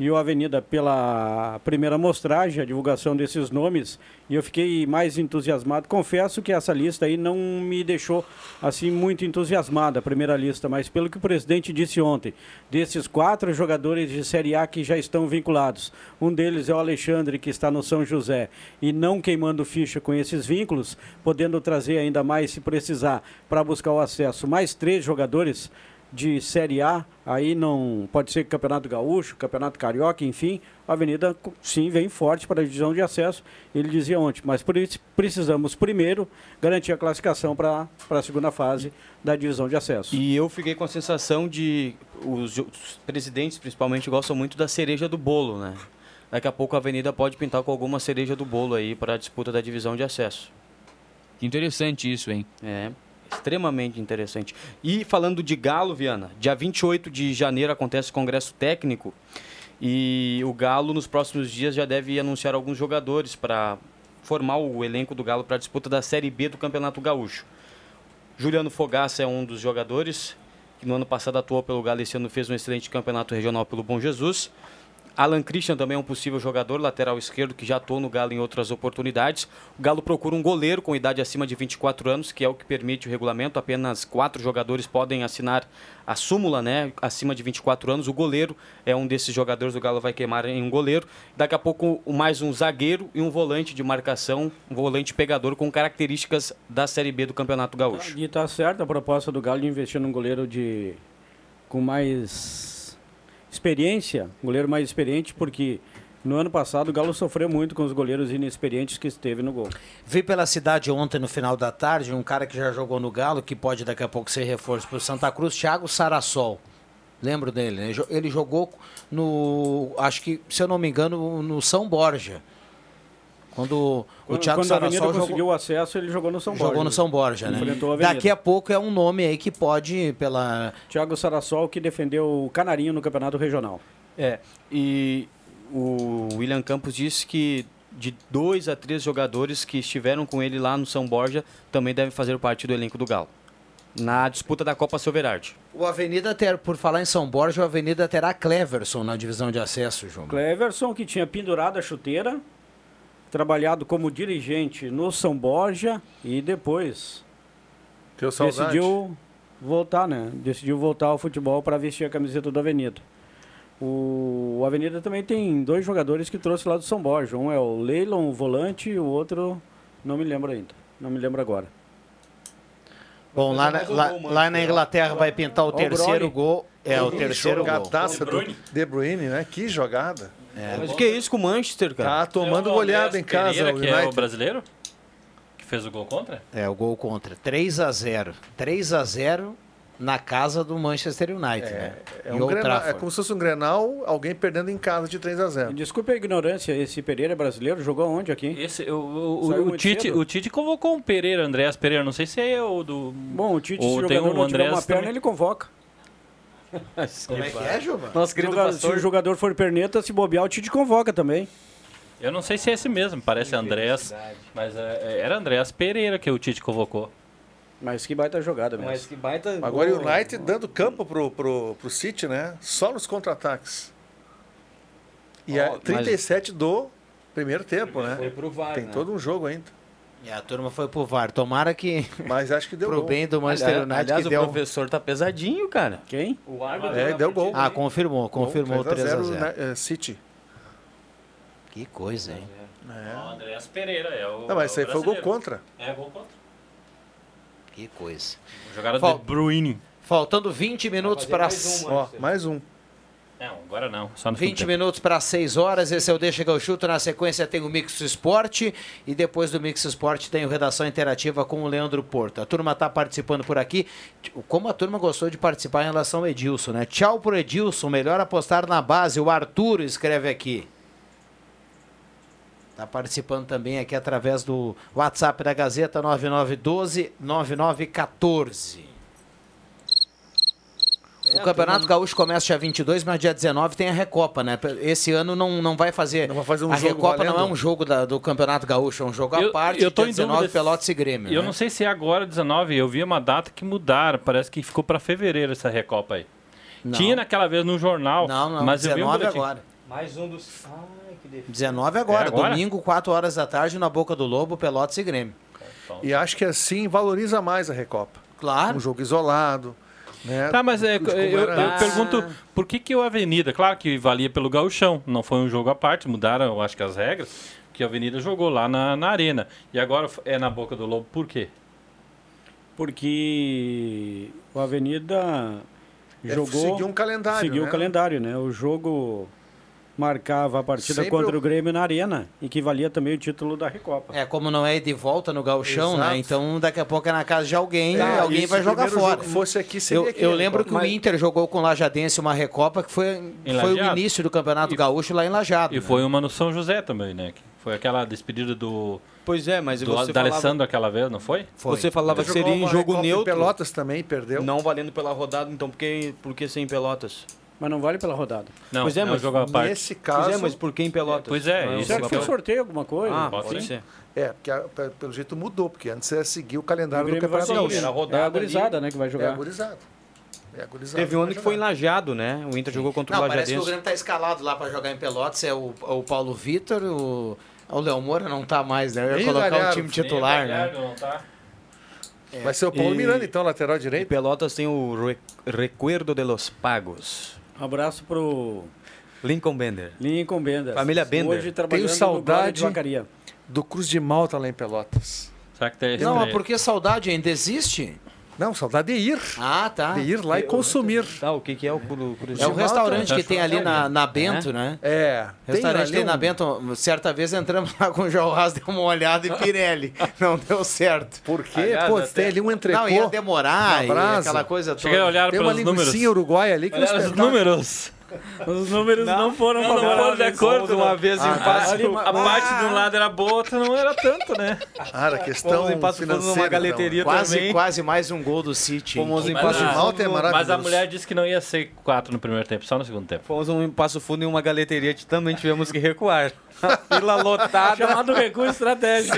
e o Avenida, pela primeira amostragem, a divulgação desses nomes, e eu fiquei mais entusiasmado. Confesso que essa lista aí não me deixou, assim, muito entusiasmado, a primeira lista, mas pelo que o presidente disse ontem, desses quatro jogadores de Série A que já estão vinculados, um deles é o Alexandre, que está no São José, e não queimando ficha com esses vínculos, podendo trazer ainda mais, se precisar, para buscar o acesso, mais três jogadores de Série A, aí não pode ser Campeonato Gaúcho, Campeonato Carioca, enfim, a Avenida sim vem forte para a divisão de acesso, ele dizia ontem, mas por isso precisamos primeiro garantir a classificação para a segunda fase da divisão de acesso. E eu fiquei com a sensação de os, os presidentes, principalmente, gostam muito da cereja do bolo, né? Daqui a pouco a Avenida pode pintar com alguma cereja do bolo aí para a disputa da divisão de acesso. Que interessante isso, hein? É, extremamente interessante. E falando de Galo, Viana, dia 28 de janeiro acontece o Congresso Técnico e o Galo nos próximos dias já deve anunciar alguns jogadores para formar o elenco do Galo para a disputa da Série B do Campeonato Gaúcho. Juliano Fogaça é um dos jogadores que no ano passado atuou pelo Galo e esse ano fez um excelente campeonato regional pelo Bom Jesus. Alan Christian também é um possível jogador, lateral esquerdo, que já atuou no Galo em outras oportunidades. O Galo procura um goleiro com idade acima de 24 anos, que é o que permite o regulamento. Apenas quatro jogadores podem assinar a súmula, né? Acima de 24 anos. O goleiro é um desses jogadores. O Galo vai queimar em um goleiro. Daqui a pouco, mais um zagueiro e um volante de marcação, um volante pegador com características da Série B do Campeonato Gaúcho. E tá certa a proposta do Galo de investir num goleiro de com mais experiência, goleiro mais experiente, porque no ano passado o Galo sofreu muito com os goleiros inexperientes que esteve no gol. Vi pela cidade ontem, no final da tarde, um cara que já jogou no Galo, que pode daqui a pouco ser reforço para o Santa Cruz, Thiago Sarassol. Lembro dele, né? Ele jogou no, acho que, se eu não me engano, no São Borja. Quando o Quando, Thiago quando Sarassol conseguiu jogou, o acesso, ele jogou no São Borja. jogou no São Borja, né? A. Daqui a pouco é um nome aí que pode, pela... Thiago Sarassol, que defendeu o Canarinho no Campeonato Regional. É, e o William Campos disse que de dois a três jogadores que estiveram com ele lá no São Borja também devem fazer parte do elenco do Galo. Na disputa da Copa Silverard. O Avenida ter, por falar em São Borja, o Avenida terá Cleverson na divisão de acesso, João. Cleverson, que tinha pendurado a chuteira, trabalhado como dirigente no São Borja e depois Teu saudade. decidiu voltar, né? Decidiu voltar ao futebol para vestir a camiseta do Avenida. O, o Avenida também tem dois jogadores que trouxe lá do São Borja. Um é o Leilon, o volante, e o outro não me lembro ainda. Não me lembro agora. Bom, lá, na- lá, lá na Inglaterra vai pintar o o terceiro gol. É, o terceiro gol. De Bruyne, né? Que jogada. Mas o que é isso com o Manchester, cara? Tá tomando goleada em casa Pereira, o que é o United. brasileiro? Que fez o gol contra? É, o gol contra. 3 a 0 3 a 0 na casa do Manchester United, né? É, um Grenal, é como se fosse um Grenal, alguém perdendo em casa de 3 a 0 Desculpe a ignorância, esse Pereira é brasileiro, jogou onde aqui? Esse, o, o, o, Tite, cedo. o Tite convocou um Pereira, Andréas Pereira, não sei se é o do. Bom, o Tite, se o tem jogador um não tiver Andréas uma perna, também. ele convoca. Como é que é, Juba? Nosso querido Joga- pastor. Se o jogador for perneta, se bobear, o Tite convoca também. Eu não sei se é esse mesmo, parece Andréas. Mas é, era Andréas Pereira que o Tite convocou. Mas que baita jogada mesmo. Mas que baita. Agora o gol. United dando campo pro, pro, pro City, né? Só nos contra-ataques. E Ó, é mas- 37 do primeiro tempo, né? Foi pro VAR, Tem né? todo um jogo ainda. E a turma foi pro VAR. Tomara que Mas acho que deu pro gol. bem do Manchester Aliás, United aliás, que o deu... professor tá pesadinho, cara. Quem? O árbitro. É, deu gol. Ah, confirmou, confirmou 3 a 0 né, é, City. Que coisa, hein? Não, Andréas Pereira é o. Não, mas isso aí é o foi gol contra. É, gol contra. Que coisa. Jogada Fal- de Bruine. Faltando 20 minutos para Ó, mais um. Não, agora não. Só no 20 segundo tempo. minutos para 6 horas, esse é o Deixa que eu chuto. Na sequência tem o Mix Esporte e depois do Mix Esporte tem o Redação Interativa com o Leandro Porto. A turma está participando por aqui. Como a turma gostou de participar em relação ao Edilson, né? Tchau pro Edilson, melhor apostar na base. O Arthur escreve aqui. Está participando também aqui através do WhatsApp da Gazeta 9912 9914. O Campeonato Gaúcho começa dia 22, mas dia 19 tem a Recopa, né? Esse ano não, não vai fazer. Não vai fazer um a jogo Recopa não é valendo? um jogo da- do Campeonato Gaúcho, é um jogo à Eu- parte. eu tô dia em 19 dúvida. Pelotas e Grêmio. Eu né? não sei se é agora 19, eu vi uma data que mudaram, parece que ficou para fevereiro essa Recopa aí. Não. Tinha naquela vez no jornal, Não, não, mas eu vi um 19 boletim. agora. Mais um dos. Ai, que defeito. 19 agora, É agora? domingo, 4 horas da tarde, na Boca do Lobo, Pelotas e Grêmio. E acho que assim valoriza mais a Recopa. Claro. Um jogo isolado. Né? Tá, mas é, eu, eu pergunto por que, que o Avenida, claro que valia pelo gauchão, não foi um jogo à parte, mudaram, eu acho que as regras, que a Avenida jogou lá na, na arena. E agora é na Boca do Lobo, por quê? Porque o Avenida É, jogou. seguiu um calendário, Seguiu né? o calendário, né? O jogo marcava a partida Sempre contra o- o Grêmio na Arena e que valia também o título da Recopa. É, como não é de volta no gauchão, Exato. né? Então daqui a pouco é na casa de alguém e alguém e se vai jogar fora. jogo fosse aqui, seria eu, aqui, eu né, lembro que Mas- o Inter jogou com o Lajadense uma Recopa que foi, foi o início do Campeonato Gaúcho lá em Lajado. E né? foi uma no São José também, né? que Foi aquela despedida do, Pois é, mas do, você da falava, Alessandro aquela vez, não foi? Foi. você falava que seria em jogo Recopa em neutro. Pelotas também, perdeu. Não valendo pela rodada, então por que, por que ser em Pelotas? Mas não vale pela rodada. Não, Pois é, é mas jogo à parte. Nesse Pois caso, é, mas por que em Pelotas? Pois é, Não isso Será que foi eu- sorteio alguma coisa? Ah, Pode pode ser. é, porque a- pe- pelo jeito mudou, porque antes era seguir o O calendário do Grêmio vai Campeonato. Gaúcho. Era a rodada É a gurizada, ali. né, que vai É jogar. agorizado. É. Teve um ano que foi jogar. enlajado, né? O Inter jogou contra Não, o parece que o Lajadense. Grêmio tá escalado lá para jogar em Pelotas. É o, o Paulo Vitor, o, o Léo Moura não tá mais, né? Eu ia Nem o colocar o Galhardo. time titular, né? Não tá? Vai ser o Paulo E- Miranda, então, lateral direito. Pelotas tem o Re Recuerdo de los Pagos. Um abraço pro Lincoln Bender. Lincoln Bender. Família Bender. Hoje trabalhando Tenho saudade. Do Cruz de Malta lá em Pelotas. Será que tem Não, mas estreia? por que saudade ainda existe? Não, saudade de ir. Ah, tá. De ir lá e consumir. Tá, o que, que é o Cruz É o restaurante que tem ali na, na Bento, né? É. Restaurante ali tem na um- Bento. Certa vez entramos lá com o João Haas, deu uma olhada e Pirelli. Não deu certo. Por quê? Aliás, Pô, até- tem ali um entrecô. Não, ia demorar na e aquela coisa toda. Cheguei a olhar Tem uma números. linguiça uruguaia ali que é os números. Os números não, não foram não, não foram de acordo. Uma vez ah, em Passo a, a parte de um lado era boa, outra não era tanto, né? Cara, questão em Passo Fundo numa galeteria então. quase, também. Quase mais um gol do City. Fomos em Passo a, Fundo. é maravilhoso. mas a mulher disse que não ia ser quatro no primeiro tempo, só no segundo tempo. Fomos em Passo Fundo em uma galeteria que também tivemos que recuar. Fila lotada. Chamado recurso estratégico.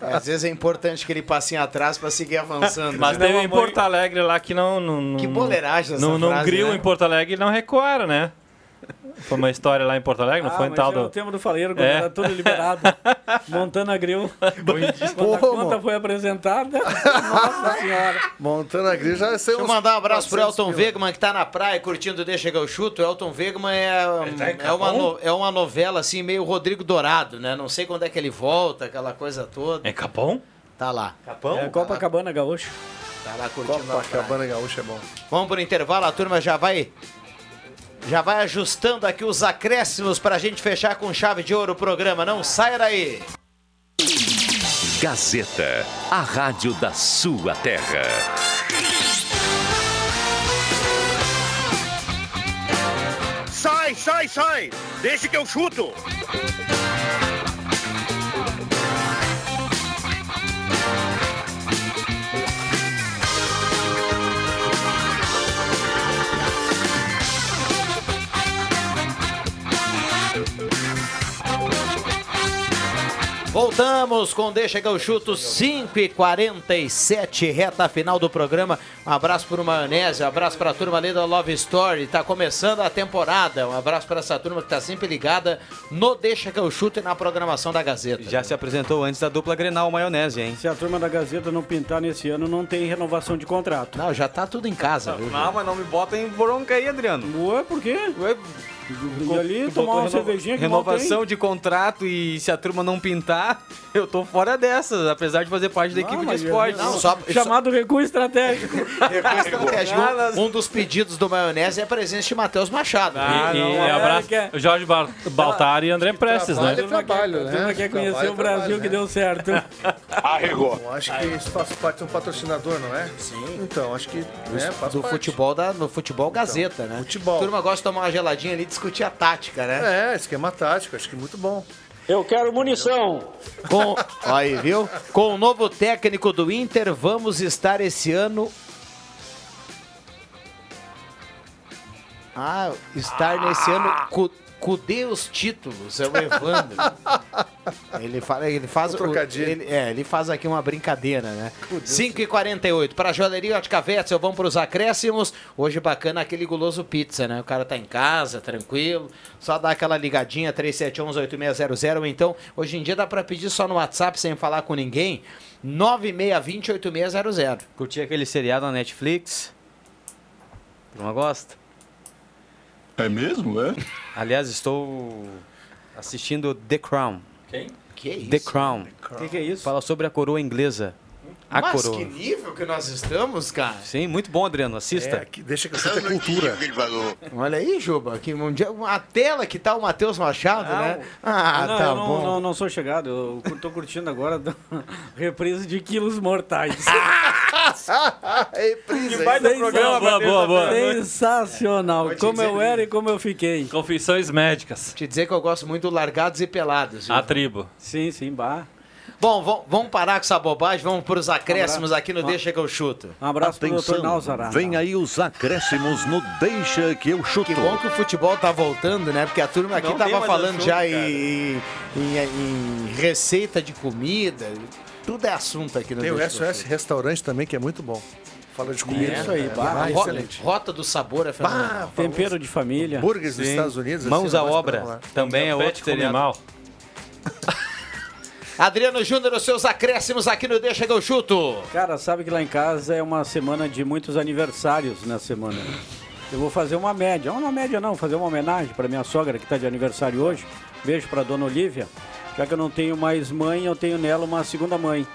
É, às vezes é importante que ele passe atrás para seguir avançando. Mas teve em Porto Alegre lá que não. não que boleiragem essa No, no frase, grill né? em Porto Alegre não recuaram, né? Foi uma história lá em Porto Alegre, não Ah, foi em mas tal era do. o tema do faleiro, quando É. era tudo liberado. montando a grill. Quando a conta foi apresentada, nossa senhora. Montando a grija já Deixa eu mandar um abraço pro Elton Wegman, que tá na praia curtindo Deixa Chegar o Chuto. O Elton Wegman é, é, uma no- é uma novela assim, meio Rodrigo Dourado, né? Não sei quando é que ele volta, aquela coisa toda. É Capão? Tá lá. Capão? É Copacabana Gaúcho. Tá lá curtindo a praia. Copacabana Gaúcha é bom. Vamos pro intervalo, a turma já vai. Já vai ajustando aqui os acréscimos pra gente fechar com chave de ouro o programa. Não saia daí. Gazeta, a rádio da sua terra. Sai, sai, sai! Deixa que eu chuto! Voltamos com Deixa que eu chuto 5 e 47 reta final do programa. Um abraço para o Maionese, um abraço para a turma ali da Love Story. Tá começando a temporada. Um abraço para essa turma que tá sempre ligada no Deixa que eu chuto e na programação da Gazeta. Já se apresentou antes da dupla Grenal Maionese, hein? Se a turma da Gazeta não pintar nesse ano, não tem renovação de contrato. Não, já tá tudo em casa, viu? Não, mas não me bota em bronca aí, Adriano. Ué, por quê? Ué, E ali, tomar uma cervejinha que Renovação de contrato e se a turma não pintar, eu tô fora dessas, apesar de fazer parte da Não, equipe de esporte. Não, só, Chamado recurso estratégico. estratégico. Um, um dos pedidos do Maionese é a presença de Matheus Machado. Ah, e não, e é, abraço que é- Jorge Bar Baltari e André Prestes, né? trabalho é trabalho, A né? turma quer conhecer Trabalho é o Brasil trabalho, que né? deu certo. Arregou. Eu acho que isso faz parte de um patrocinador, não é? Sim. Então, acho que né, faz do parte. futebol da, no futebol Gazeta, né? futebol. A turma gosta de tomar uma geladinha ali e discutir a tática, né? É, esquema tático, acho que muito bom. Eu quero munição. Com, aí, viu? Com o novo técnico do Inter, vamos estar esse ano. Ah, estar nesse ano. Cu, Cudê os títulos, é o Evandro. ele, fala, ele faz Um o- trocadilho. ele, é, ele faz aqui uma brincadeira, né? 5h48. Para a joalheria Ótica Wetzel, vamos para os acréscimos. Hoje bacana aquele guloso pizza, né? O cara tá em casa, tranquilo. Só dá aquela ligadinha 3711-8600. Ou então, hoje em dia dá para pedir só no WhatsApp sem falar com ninguém. 9620-8600. Curti aquele seriado na Netflix. Não gosta? É mesmo, é? Aliás, estou assistindo The Crown. Quem? Que isso? The Crown. O que, que é isso? Fala sobre a coroa inglesa. A Mas coroa. que nível que nós estamos, cara. Sim, muito bom, Adriano. Assista. É, que deixa que eu sinta cultura. Olha aí, Juba, que um dia, a tela que tá o Matheus Machado, Não. né? Ah, não, tá não, bom. Não, não sou chegado, eu tô curtindo agora da reprise de Quilos Mortais. Reprise, baita hein? programa, Boa, boa, boa. Sensacional, Vou te como dizer eu que- era e como eu fiquei. Confissões médicas. Te dizer que eu gosto muito do Largados e Pelados. viu? A tribo. Sim, sim, bah. Bom, vamo- vamos parar com essa bobagem, vamos pros acréscimos aqui no Deixa que eu chuto. Um abraço pro doutor Atenção, Nalzará. vem aí os acréscimos no Deixa que eu chuto. Que bom que o futebol tá voltando, né? Porque a turma aqui Não tem tava mais falando assunto, já em, em- em receita de comida. Tudo é assunto aqui no Tem o Deixa que eu SOS chuto. Restaurante também, que é muito bom. Fala de comida. Isso aí, é, bah, ah, Ro- excelente. Rota do sabor é fenomenal. Tempero de família. Hambúrgueres dos. Estados Unidos. Mãos assim, à um negócio obra. Também é outro come seriado. mal. Adriano Júnior, os seus acréscimos aqui no Deixa que eu chuto. Cara, sabe que lá em casa é uma semana de muitos aniversários na semana. Eu vou fazer uma média, uma média não, fazer uma homenagem para minha sogra que está de aniversário hoje. Beijo para dona Olívia. Já que eu não tenho mais mãe, eu tenho nela uma segunda mãe.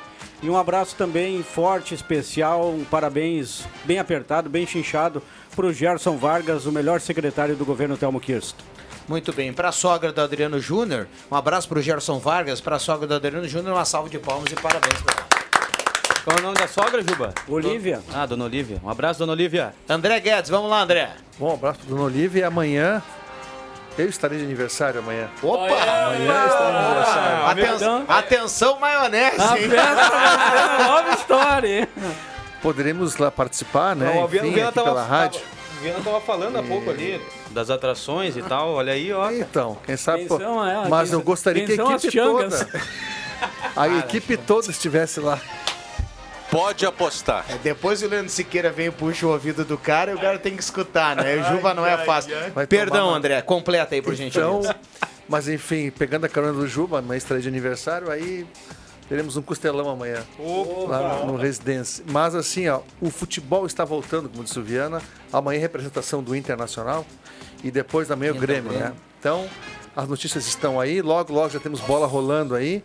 E um abraço também forte, especial, um parabéns bem apertado, bem chinchado para o Gerson Vargas, o melhor secretário do governo Telmo Kirsto. Muito bem, para a sogra do Adriano Júnior, um abraço para o Gerson Vargas, para a sogra do Adriano Júnior, uma salva de palmas e parabéns. pra ela. Qual é o nome da sogra, Juba? Olívia. Ah, dona Olívia. Um abraço, dona Olívia. André Guedes, vamos lá, André. Bom, um abraço para Dona Olívia e amanhã eu estarei de aniversário amanhã. Opa! Amanhã estarei de aniversário. Atenção, atenção maionese. A hein? festa nova história? Poderemos lá participar, né? Não, o Viana- Enfim, Viana aqui tava- pela rádio. O Viana tava falando há pouco ali das atrações e tal. Olha aí, ó. Então, quem sabe. Quem pô, é, mas quem eu gostaria quem que a equipe toda. A equipe toda estivesse lá. Pode apostar. É, depois o Leandro Siqueira vem e puxa o ouvido do cara e o cara tem que escutar, né? O Juba não é fácil. Vai Perdão, tomar- André, completa aí, por gentileza. Então, mas enfim, pegando a carona do Juba, uma estreia de aniversário, aí teremos um costelão amanhã. Lá no, no Residência. Mas assim, ó, o futebol está voltando, como disse o Viana. Amanhã representação do Internacional e depois da manhã o Grêmio, né? Então, as notícias estão aí, logo, logo já temos bola rolando aí.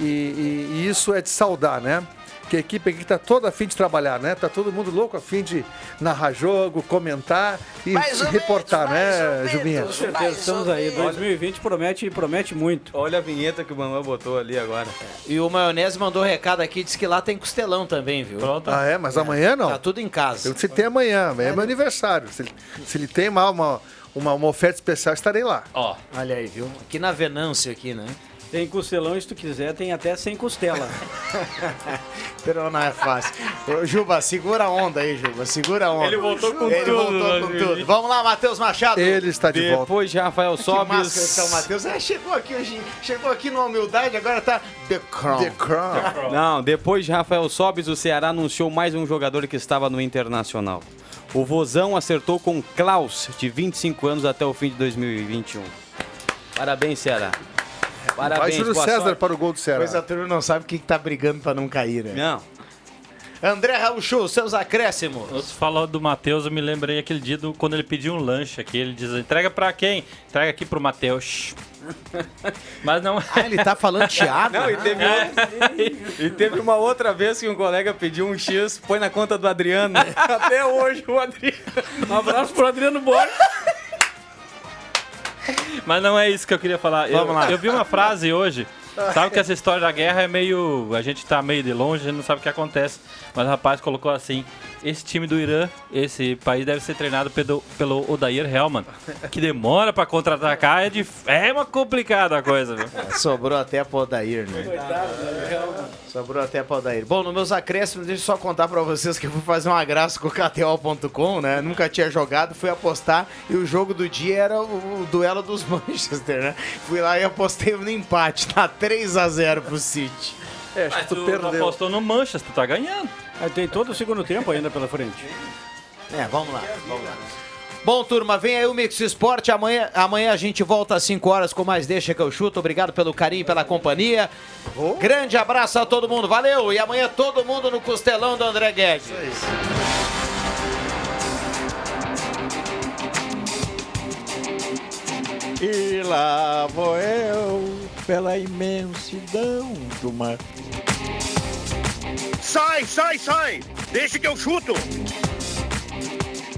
E, e- e isso é de saudar, né? Que a equipe aqui está toda a fim de trabalhar, né? Tá todo mundo louco a fim de narrar jogo, comentar e, e reportar, né, Jubinha? Com certeza, estamos aí. 2020 promete, promete muito. Olha a vinheta que o Manuel botou ali agora. E o Maionese mandou recado aqui, disse que lá tem costelão também, viu? Pronto. Ah, é? Mas amanhã não? Tá tudo em casa. Eu se tem amanhã, amanhã é meu aniversário. Se ele, se ele tem uma, uma, uma, uma oferta especial, estarei lá. Ó, Olha aí, viu? Aqui na Venâncio, aqui, né? Tem costelão, se tu quiser, tem até sem costela. Pero não é fácil. Ô, Juba, segura a onda aí, Juba. Segura a onda. Ele voltou com Ele tudo, voltou com 2020. tudo. Vamos lá, Matheus Machado. Ele está de volta. Depois de Rafael Que Sobis. então, Matheus. É, chegou aqui hoje, chegou aqui numa humildade, agora tá The Crown. The Crown. Não, depois de Rafael Sobis, o Ceará anunciou mais um jogador que estava no Internacional. O Vozão acertou com Klaus, de 25 anos, até o fim de 2021. Parabéns, Ceará. Vai Parabéns, Júlio boa César sorte. para o gol do Ceará. Pois a turma não sabe o que que tá brigando pra não cair, né? Não, André Raul seus acréscimos. você falou do Matheus, eu me lembrei aquele dia do, quando ele pediu um lanche aqui. Ele diz: entrega pra quem? Entrega aqui pro Matheus. Mas não Ah, ele tá falando teatro? Não, e teve, outra- e teve uma outra vez que um colega pediu um X, põe na conta do Adriano. Até hoje o Adriano. Um abraço pro Adriano Borges. Mas não é isso que eu queria falar. Eu, Vamos lá. eu vi uma frase hoje. Sabe que essa história da guerra é meio. A gente tá meio de longe, a gente não sabe o que acontece. Mas o rapaz colocou assim: esse time do Irã, esse país deve ser treinado pelo, pelo Odair Helman, que demora pra contra-atacar. É, de, é uma complicada a coisa, viu? Sobrou até pro Odair, né? Sobrou até pro Odair. Bom, nos meus acréscimos, deixa eu só contar pra vocês que eu fui fazer uma graça com o KTO.com, né? Nunca tinha jogado, fui apostar e o jogo do dia era o, o duelo dos Manchester, né? Fui lá e apostei no empate, tá 3x0 pro City. É, acho Mas que tu tu perdeu. apostou no Manchester, tu tá ganhando. Aí tem todo o segundo tempo ainda pela frente. É, vamos lá, vamos lá. Bom, turma, vem aí o Mix Esporte. Amanhã, amanhã a gente volta às 5 horas com mais Deixa que eu chuto. Obrigado pelo carinho, pela companhia. Grande abraço a todo mundo. Valeu! E amanhã todo mundo no costelão do André Guedes. E lá vou eu pela imensidão do mar. Sai, sai, sai! Deixa que eu chuto!